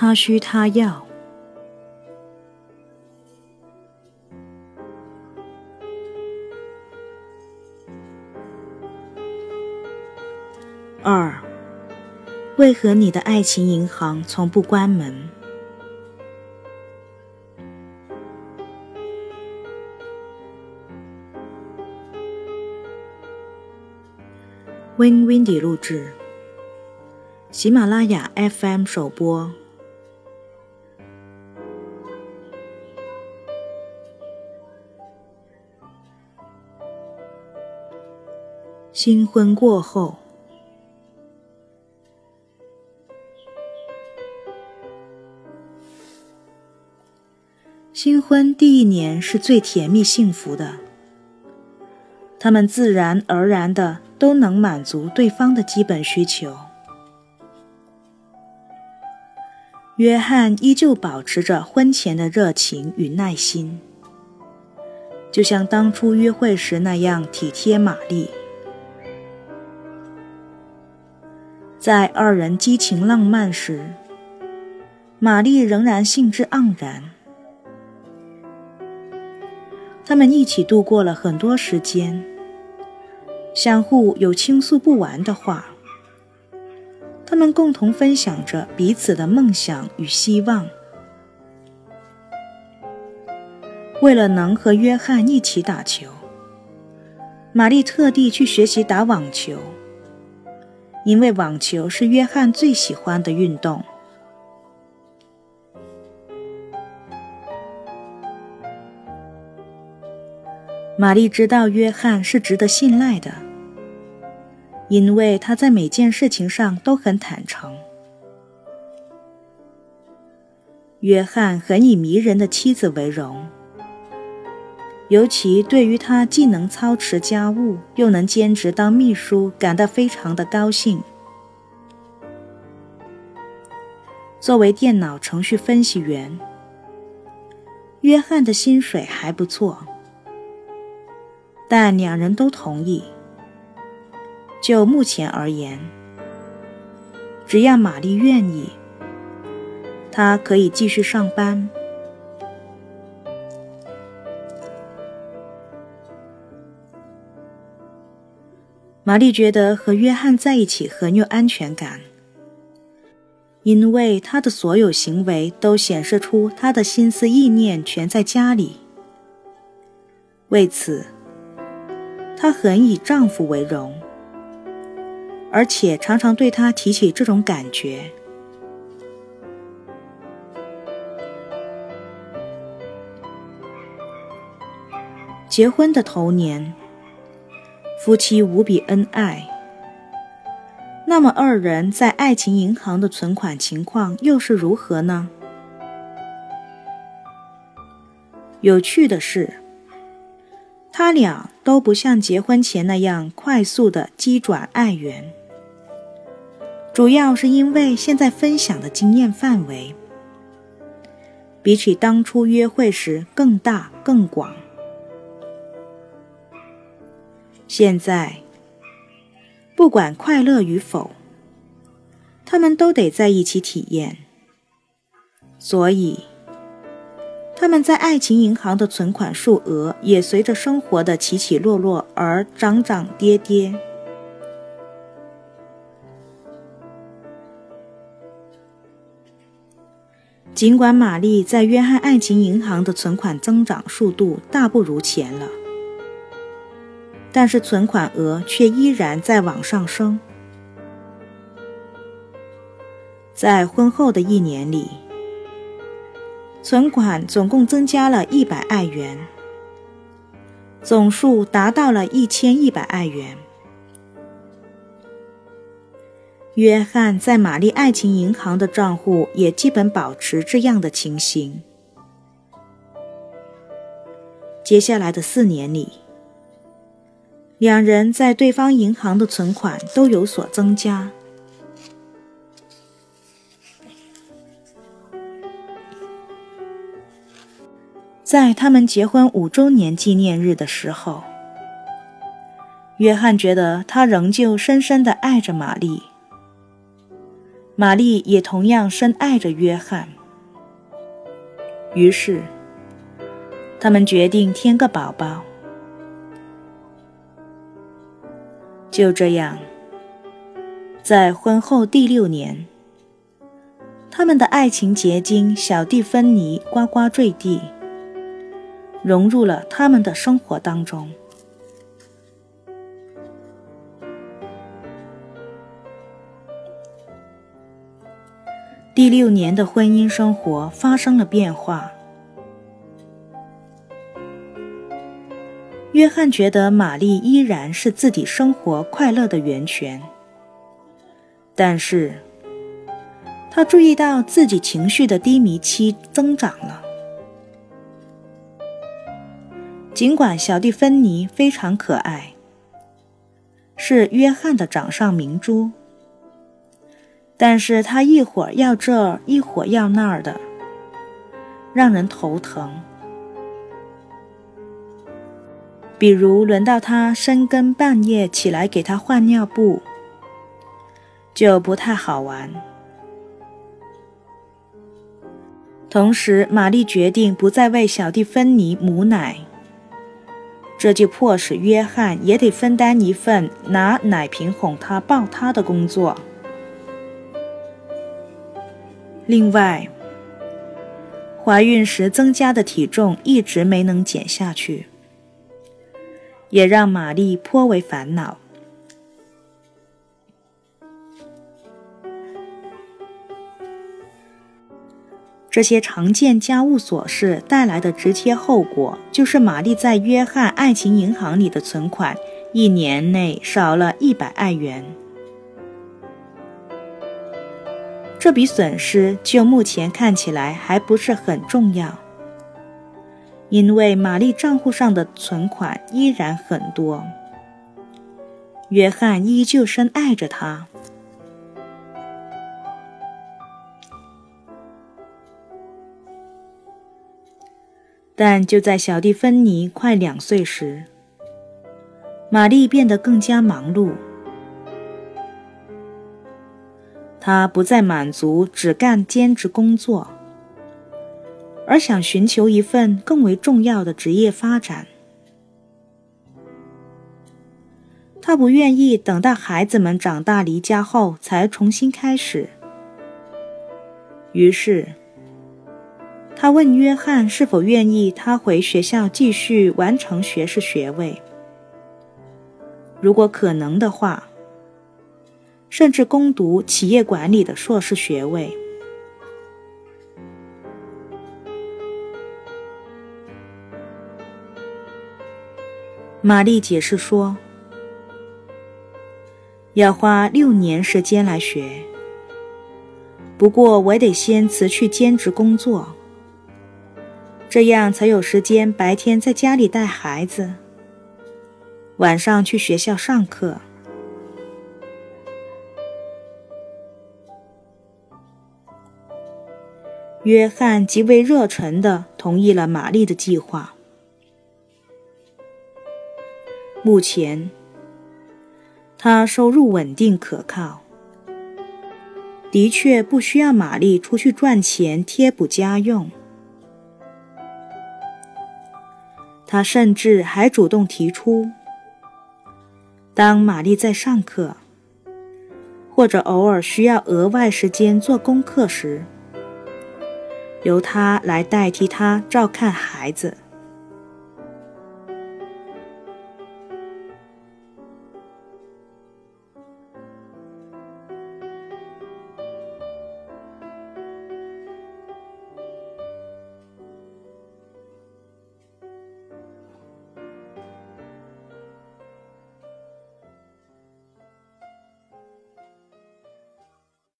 他需他要。二，为何你的爱情银行从不关门？Win Windy 录制，喜马拉雅 FM 首播。新婚过后，新婚第一年是最甜蜜幸福的，他们自然而然的。都能满足对方的基本需求。约翰依旧保持着婚前的热情与耐心，就像当初约会时那样体贴玛丽。在二人激情浪漫时，玛丽仍然兴致盎然。他们一起度过了很多时间。相互有倾诉不完的话，他们共同分享着彼此的梦想与希望。为了能和约翰一起打球，玛丽特地去学习打网球，因为网球是约翰最喜欢的运动。玛丽知道约翰是值得信赖的。因为他在每件事情上都很坦诚。约翰很以迷人的妻子为荣，尤其对于他既能操持家务，又能兼职当秘书，感到非常的高兴。作为电脑程序分析员，约翰的薪水还不错，但两人都同意。就目前而言，只要玛丽愿意，她可以继续上班。玛丽觉得和约翰在一起很有安全感，因为他的所有行为都显示出他的心思意念全在家里。为此，她很以丈夫为荣。而且常常对他提起这种感觉。结婚的头年，夫妻无比恩爱。那么二人在爱情银行的存款情况又是如何呢？有趣的是，他俩都不像结婚前那样快速的机转爱缘。主要是因为现在分享的经验范围，比起当初约会时更大更广。现在，不管快乐与否，他们都得在一起体验。所以，他们在爱情银行的存款数额也随着生活的起起落落而涨涨跌跌。尽管玛丽在约翰爱情银行的存款增长速度大不如前了，但是存款额却依然在往上升。在婚后的一年里，存款总共增加了一百爱元，总数达到了一千一百爱元。约翰在玛丽爱情银行的账户也基本保持这样的情形。接下来的四年里，两人在对方银行的存款都有所增加。在他们结婚五周年纪念日的时候，约翰觉得他仍旧深深的爱着玛丽。玛丽也同样深爱着约翰。于是，他们决定添个宝宝。就这样，在婚后第六年，他们的爱情结晶小蒂芬妮呱呱坠地，融入了他们的生活当中。第六年的婚姻生活发生了变化。约翰觉得玛丽依然是自己生活快乐的源泉，但是，他注意到自己情绪的低迷期增长了。尽管小蒂芬妮非常可爱，是约翰的掌上明珠。但是他一会儿要这儿，一会儿要那儿的，让人头疼。比如轮到他深更半夜起来给他换尿布，就不太好玩。同时，玛丽决定不再为小蒂芬妮母奶，这就迫使约翰也得分担一份拿奶瓶哄她、抱她的工作。另外，怀孕时增加的体重一直没能减下去，也让玛丽颇为烦恼。这些常见家务琐事带来的直接后果，就是玛丽在约翰爱情银行里的存款一年内少了一百爱元。这笔损失就目前看起来还不是很重要，因为玛丽账户上的存款依然很多。约翰依旧深爱着她，但就在小蒂芬妮快两岁时，玛丽变得更加忙碌。他不再满足只干兼职工作，而想寻求一份更为重要的职业发展。他不愿意等到孩子们长大离家后才重新开始。于是，他问约翰是否愿意他回学校继续完成学士学位。如果可能的话。甚至攻读企业管理的硕士学位。玛丽解释说：“要花六年时间来学，不过我得先辞去兼职工作，这样才有时间白天在家里带孩子，晚上去学校上课。”约翰极为热忱地同意了玛丽的计划。目前，他收入稳定可靠，的确不需要玛丽出去赚钱贴补家用。他甚至还主动提出，当玛丽在上课，或者偶尔需要额外时间做功课时，由他来代替他照看孩子。